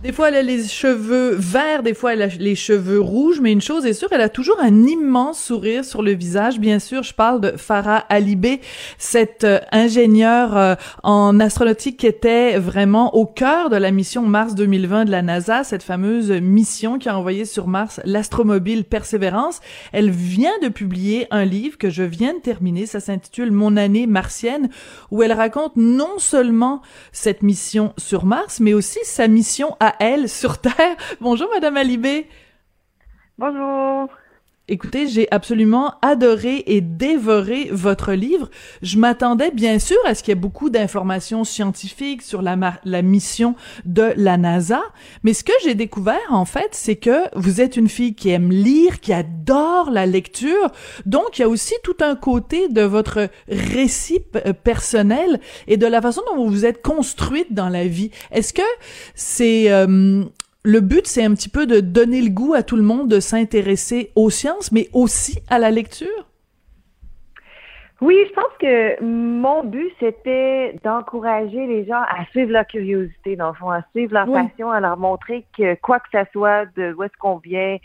Des fois, elle a les cheveux verts, des fois, elle a les cheveux rouges, mais une chose est sûre, elle a toujours un immense sourire sur le visage. Bien sûr, je parle de Farah Alibé, cette euh, ingénieure euh, en astronautique qui était vraiment au cœur de la mission Mars 2020 de la NASA, cette fameuse mission qui a envoyé sur Mars l'astromobile Persévérance. Elle vient de publier un livre que je viens de terminer, ça s'intitule Mon année martienne, où elle raconte non seulement cette mission sur Mars, mais aussi sa mission à elle sur Terre. Bonjour, Madame Alibé. Bonjour. Écoutez, j'ai absolument adoré et dévoré votre livre. Je m'attendais bien sûr à ce qu'il y ait beaucoup d'informations scientifiques sur la, la mission de la NASA, mais ce que j'ai découvert en fait, c'est que vous êtes une fille qui aime lire, qui adore la lecture, donc il y a aussi tout un côté de votre récit euh, personnel et de la façon dont vous vous êtes construite dans la vie. Est-ce que c'est euh, le but, c'est un petit peu de donner le goût à tout le monde de s'intéresser aux sciences, mais aussi à la lecture? Oui, je pense que mon but, c'était d'encourager les gens à suivre leur curiosité, dans le fond, à suivre leur passion, à leur montrer que quoi que ça soit, de où est-ce qu'on vient,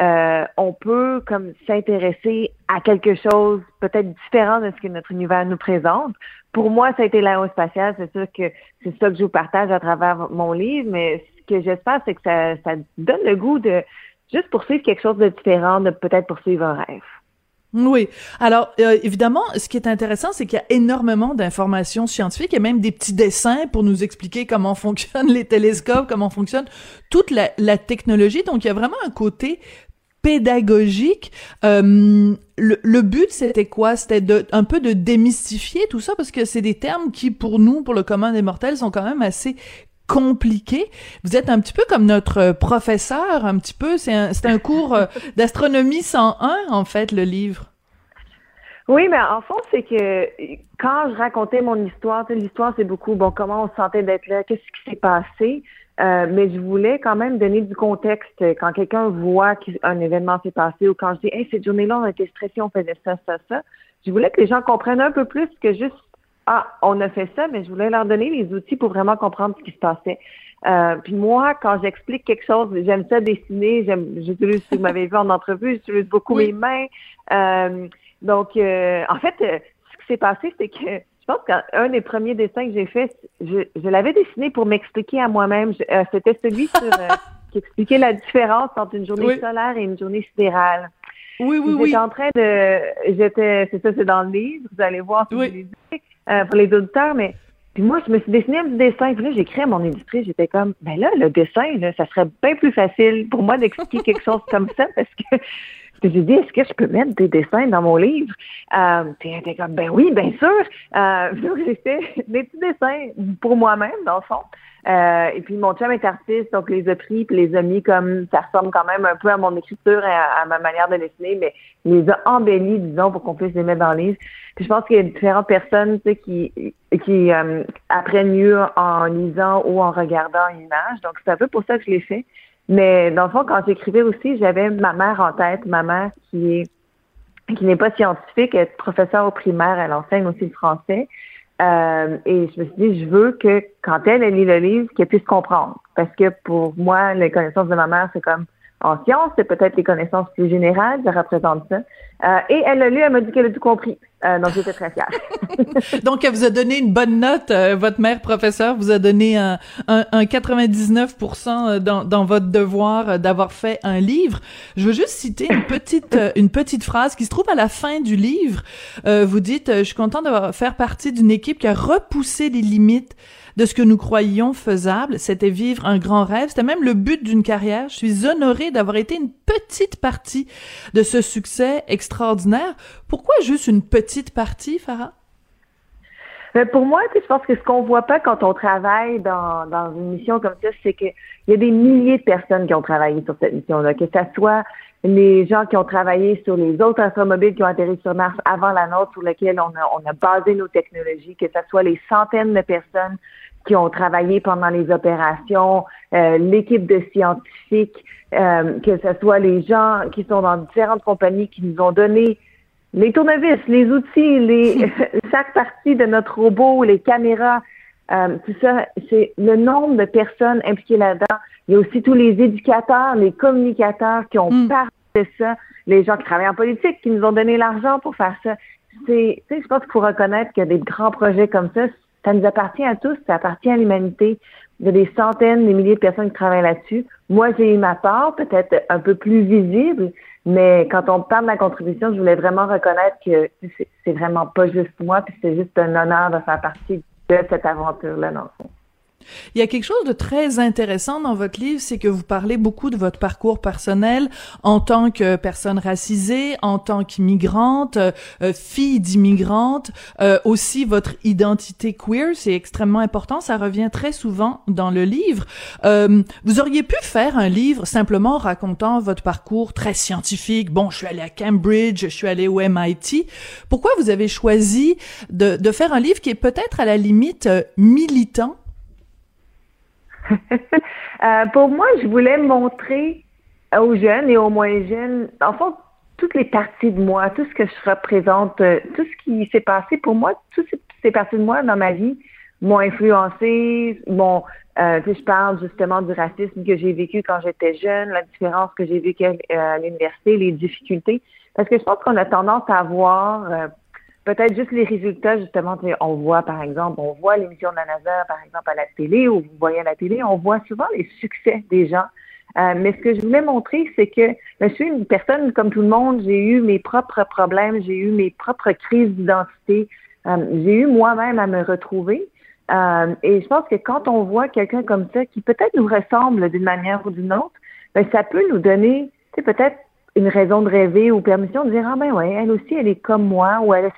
euh, on peut comme s'intéresser à quelque chose peut-être différent de ce que notre univers nous présente. Pour moi, ça a été l'aérospatiale. C'est sûr que c'est ça que je vous partage à travers mon livre, mais que j'espère, c'est que ça, donne le goût de juste poursuivre quelque chose de différent, de peut-être poursuivre un rêve. Oui. Alors, euh, évidemment, ce qui est intéressant, c'est qu'il y a énormément d'informations scientifiques et même des petits dessins pour nous expliquer comment [laughs] fonctionnent les télescopes, comment fonctionne toute la, technologie. Donc, il y a vraiment un côté pédagogique. Euh, le, but, c'était quoi? C'était un peu de démystifier tout ça parce que c'est des termes qui, pour nous, pour le commun des mortels, sont quand même assez compliqué. Vous êtes un petit peu comme notre professeur, un petit peu. C'est un, un cours euh, [laughs] d'astronomie 101, en fait, le livre. Oui, mais en fond, c'est que quand je racontais mon histoire, l'histoire, c'est beaucoup, bon, comment on se sentait d'être là, qu'est-ce qui s'est passé, euh, mais je voulais quand même donner du contexte. Quand quelqu'un voit qu'un événement s'est passé ou quand je dis, hey, cette journée-là, on été stressé, on faisait ça, ça, ça, je voulais que les gens comprennent un peu plus que juste ah, on a fait ça, mais je voulais leur donner les outils pour vraiment comprendre ce qui se passait. Euh, puis moi, quand j'explique quelque chose, j'aime ça dessiner, j'aime, j'utilise, si vous m'avez vu en entrevue, j'utilise beaucoup mes mains. Euh, donc, euh, en fait, ce qui s'est passé, c'est que je pense qu'un des premiers dessins que j'ai fait, je, je l'avais dessiné pour m'expliquer à moi-même. c'était celui sur, [laughs] qui expliquait la différence entre une journée solaire et une journée sidérale. Oui, oui, oui. J'étais en train de, j'étais, c'est ça, c'est dans le livre, vous allez voir si oui. vous euh, pour les auditeurs, mais puis moi, je me suis dessiné un petit dessin. Puis là, créé à mon industrie. J'étais comme, ben là, le dessin, ça serait bien plus facile pour moi d'expliquer quelque chose comme ça parce que j'ai dit, est-ce que je peux mettre des dessins dans mon livre? Euh, puis comme, ben oui, bien sûr. Euh, [laughs] donc, j'ai fait des petits dessins pour moi-même, dans le fond. Euh, et puis mon chum est artiste, donc les a pris puis les a mis comme ça ressemble quand même un peu à mon écriture et à, ma manière de dessiner, mais les a embellis, disons, pour qu'on puisse les mettre dans le livre. Puis je pense qu'il y a différentes personnes tu sais, qui, qui euh, apprennent mieux en lisant ou en regardant une image. Donc c'est un peu pour ça que je l'ai fait. Mais dans le fond, quand j'écrivais aussi, j'avais ma mère en tête, ma mère qui est qui n'est pas scientifique, elle est professeure au primaire, elle enseigne aussi le français. Euh, et je me suis dit, je veux que quand elle, elle lit le livre, qu'elle puisse comprendre. Parce que pour moi, les connaissances de ma mère, c'est comme en sciences, c'est peut-être les connaissances plus générales, ça représente ça. Euh, et elle l'a lu, elle m'a dit qu'elle a tout compris. Euh, donc j'étais très fière. [laughs] donc elle vous a donné une bonne note, euh, votre mère professeur vous a donné un, un, un 99% dans, dans votre devoir d'avoir fait un livre. Je veux juste citer une petite une petite phrase qui se trouve à la fin du livre. vous dites, je suis content de faire partie d'une équipe qui a repoussé les limites de ce que nous croyions faisable. C'était vivre un grand rêve. C'était même le but d'une carrière. Je suis honorée d'avoir été une petite partie de ce succès extraordinaire. Pourquoi juste une petite partie, Farah? Mais pour moi, je pense que ce qu'on voit pas quand on travaille dans, une mission comme ça, c'est qu'il y a des milliers de personnes qui ont travaillé sur cette mission-là, que ce soit les gens qui ont travaillé sur les autres astromobiles qui ont atterri sur Mars avant la nôtre, sur lesquels on a, on a basé nos technologies, que ce soit les centaines de personnes qui ont travaillé pendant les opérations, euh, l'équipe de scientifiques, euh, que ce soit les gens qui sont dans différentes compagnies qui nous ont donné les tournevis, les outils, les [laughs] chaque partie de notre robot, les caméras, euh, tout ça, c'est le nombre de personnes impliquées là-dedans. Il y a aussi tous les éducateurs, les communicateurs qui ont parlé de ça, les gens qui travaillent en politique, qui nous ont donné l'argent pour faire ça. C'est, je pense qu'il faut reconnaître que des grands projets comme ça, ça nous appartient à tous, ça appartient à l'humanité. Il y a des centaines, des milliers de personnes qui travaillent là-dessus. Moi, j'ai eu ma part, peut-être un peu plus visible, mais quand on parle de la contribution, je voulais vraiment reconnaître que c'est vraiment pas juste moi, puis c'est juste un honneur de faire partie de cette aventure-là, dans le fond. Il y a quelque chose de très intéressant dans votre livre, c'est que vous parlez beaucoup de votre parcours personnel en tant que personne racisée, en tant qu'immigrante, euh, euh, fille d'immigrante, euh, aussi votre identité queer, c'est extrêmement important, ça revient très souvent dans le livre. vous auriez pu faire un livre simplement racontant votre parcours très scientifique. Bon, je suis allée à Cambridge, je suis allée au MIT. Pourquoi vous avez choisi de, de faire un livre qui est peut-être à la limite militant [laughs] euh, pour moi, je voulais montrer aux jeunes et aux moins jeunes, en fait, toutes les parties de moi, tout ce que je représente, euh, tout ce qui s'est passé pour moi, toutes ces parties de moi dans ma vie m'ont influencé, bon, euh, je parle justement du racisme que j'ai vécu quand j'étais jeune, la différence que j'ai vécue à, l'université, les difficultés, parce que je pense qu'on a tendance à voir euh, peut-être juste les résultats, justement, on voit, par exemple, on voit l'émission de la NASA, par exemple, à la télé, ou vous voyez à la télé, on voit souvent les succès des gens. Euh, mais ce que je voulais montrer, c'est que je suis une personne comme tout le monde, j'ai eu mes propres problèmes, j'ai eu mes propres crises d'identité, euh, j'ai eu moi-même à me retrouver. Euh, et je pense que quand on voit quelqu'un comme ça qui peut-être nous ressemble d'une manière ou d'une autre, ben, ça peut nous donner, peut-être une raison de rêver ou permission de dire ah ben ouais elle aussi elle est comme moi ou elle a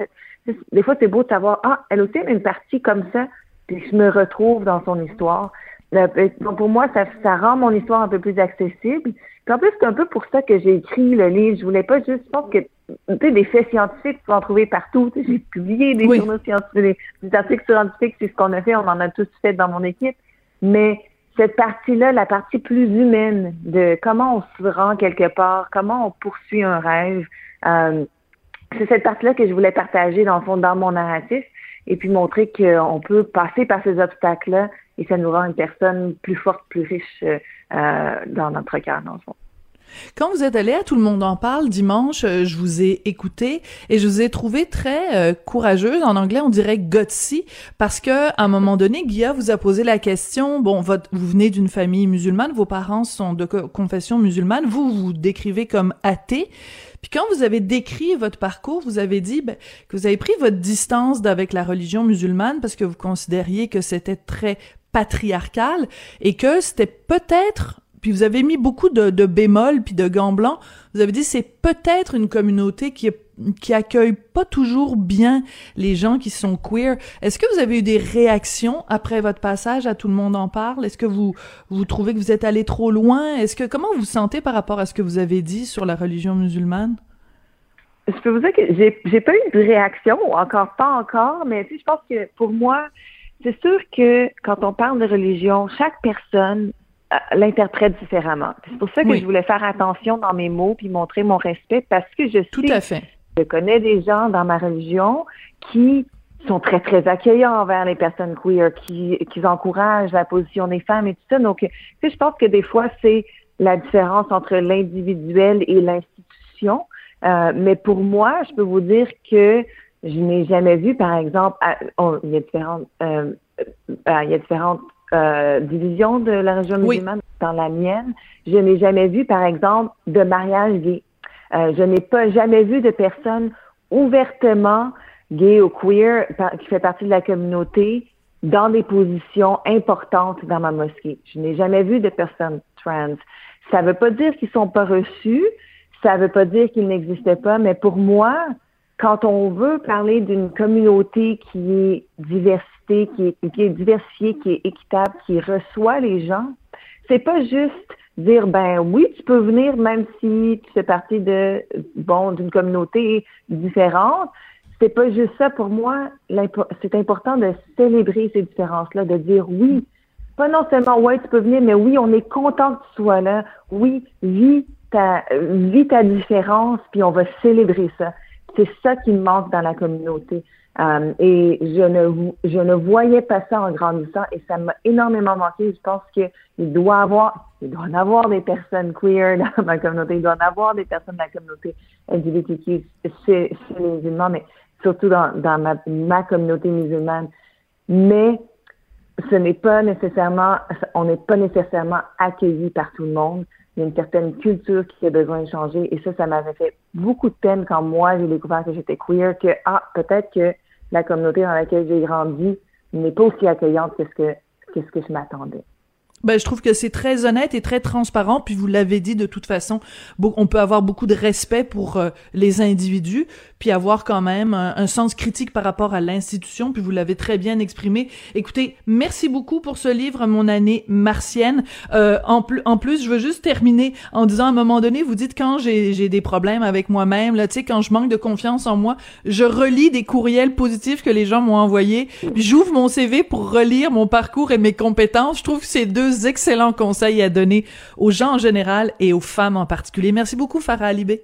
des fois c'est beau de savoir ah elle aussi elle a une partie comme ça puis je me retrouve dans son histoire. Euh, donc pour moi ça, ça rend mon histoire un peu plus accessible. Puis en plus c'est un peu pour ça que j'ai écrit le livre. Je voulais pas juste je pense que tu sais, des faits scientifiques tu peux en trouver partout. J'ai publié des journaux scientifiques des articles scientifiques c'est ce qu'on a fait on en a tous fait dans mon équipe. Mais cette partie-là, la partie plus humaine de comment on se rend quelque part, comment on poursuit un rêve, euh, c'est cette partie-là que je voulais partager dans le fond dans mon narratif et puis montrer qu'on peut passer par ces obstacles-là et ça nous rend une personne plus forte, plus riche euh, dans notre cœur, dans le fond. Quand vous êtes allé à Tout le monde en parle dimanche, euh, je vous ai écouté et je vous ai trouvé très euh, courageuse. En anglais, on dirait gutsy parce que à un moment donné, Guilla vous a posé la question. Bon, votre, vous venez d'une famille musulmane, vos parents sont de confession musulmane, vous vous décrivez comme athée. Puis quand vous avez décrit votre parcours, vous avez dit ben, que vous avez pris votre distance avec la religion musulmane parce que vous considériez que c'était très patriarcal et que c'était peut-être puis vous avez mis beaucoup de, bémols puis de gants blancs. Vous avez dit c'est peut-être une communauté qui qui accueille pas toujours bien les gens qui sont queer. Est-ce que vous avez eu des réactions après votre passage à tout le monde en parle? Est-ce que vous vous trouvez que vous êtes allé trop loin? Est-ce que comment vous vous sentez par rapport à ce que vous avez dit sur la religion musulmane? Je peux vous dire que j'ai j'ai pas eu de réaction, encore pas encore, mais je pense que pour moi, c'est sûr que quand on parle de religion, chaque personne l'interprète différemment. C'est pour ça que je voulais faire attention dans mes mots puis montrer mon respect parce que je Tout à fait. je connais des gens dans ma religion qui sont très, très accueillants envers les personnes queer, qui, qui encouragent la position des femmes et tout ça. Donc, je pense que des fois, c'est la différence entre l'individuel et l'institution. Euh, mais pour moi, je peux vous dire que je n'ai jamais vu, par exemple, il y a différentes, euh, euh, il y a différentes euh, division de la région musulmane dans la mienne, je n'ai jamais vu, par exemple, de mariage gay. Euh, je n'ai pas jamais vu de personne ouvertement gay ou queer qui fait partie de la communauté dans des positions importantes dans ma mosquée. Je n'ai jamais vu de personnes trans. Ça ne veut pas dire qu'ils sont pas reçus, ça ne veut pas dire qu'ils n'existaient pas, mais pour moi, quand on veut parler d'une communauté qui est qui est, qui diversifiée, qui est équitable, qui reçoit les gens, c'est pas juste dire ben oui, tu peux venir même si tu fais partie de bon d'une communauté différente. C'est pas juste ça pour moi. C'est important de célébrer ces différences-là, de dire oui. Pas non seulement ouais, tu peux venir, mais oui, on est content que tu sois là. Oui, vis ta vis ta différence, puis on va célébrer ça. C'est ça qui me manque dans la communauté. Euh, et je ne, je ne voyais pas ça en grandissant et ça m'a énormément manqué. Je pense qu'il doit avoir, il doit en avoir des personnes queer [laughs] dans ma communauté, il doit en avoir des personnes de la communauté LGBTQ chez, les musulmans, mais surtout dans, dans ma, ma communauté musulmane. Mais ce n'est pas nécessairement, on n'est pas nécessairement accueilli par tout le monde il y a une certaine culture qui a besoin de changer. Et ça, ça m'avait fait beaucoup de peine quand moi, j'ai découvert que j'étais queer, que, ah, peut-être que la communauté dans laquelle j'ai grandi n'est pas aussi accueillante que ce que, que, ce que je m'attendais. Ben, je trouve que c'est très honnête et très transparent. Puis vous l'avez dit de toute façon, on peut avoir beaucoup de respect pour euh, les individus, puis avoir quand même un, sens critique par rapport à l'institution. Puis vous l'avez très bien exprimé. Écoutez, merci beaucoup pour ce livre, Mon année martienne. Euh, en, plus, en plus, je veux juste terminer en disant à un moment donné, vous dites quand j'ai des problèmes avec moi-même, là, tu sais, quand je manque de confiance en moi, je relis des courriels positifs que les gens m'ont envoyés. J'ouvre mon CV pour relire mon parcours et mes compétences. Je trouve que c'est deux excellents conseils à donner aux gens en général et aux femmes en particulier. Merci beaucoup, Farah Alibé.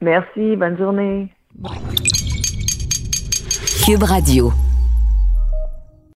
Merci, bonne journée. Cube Radio.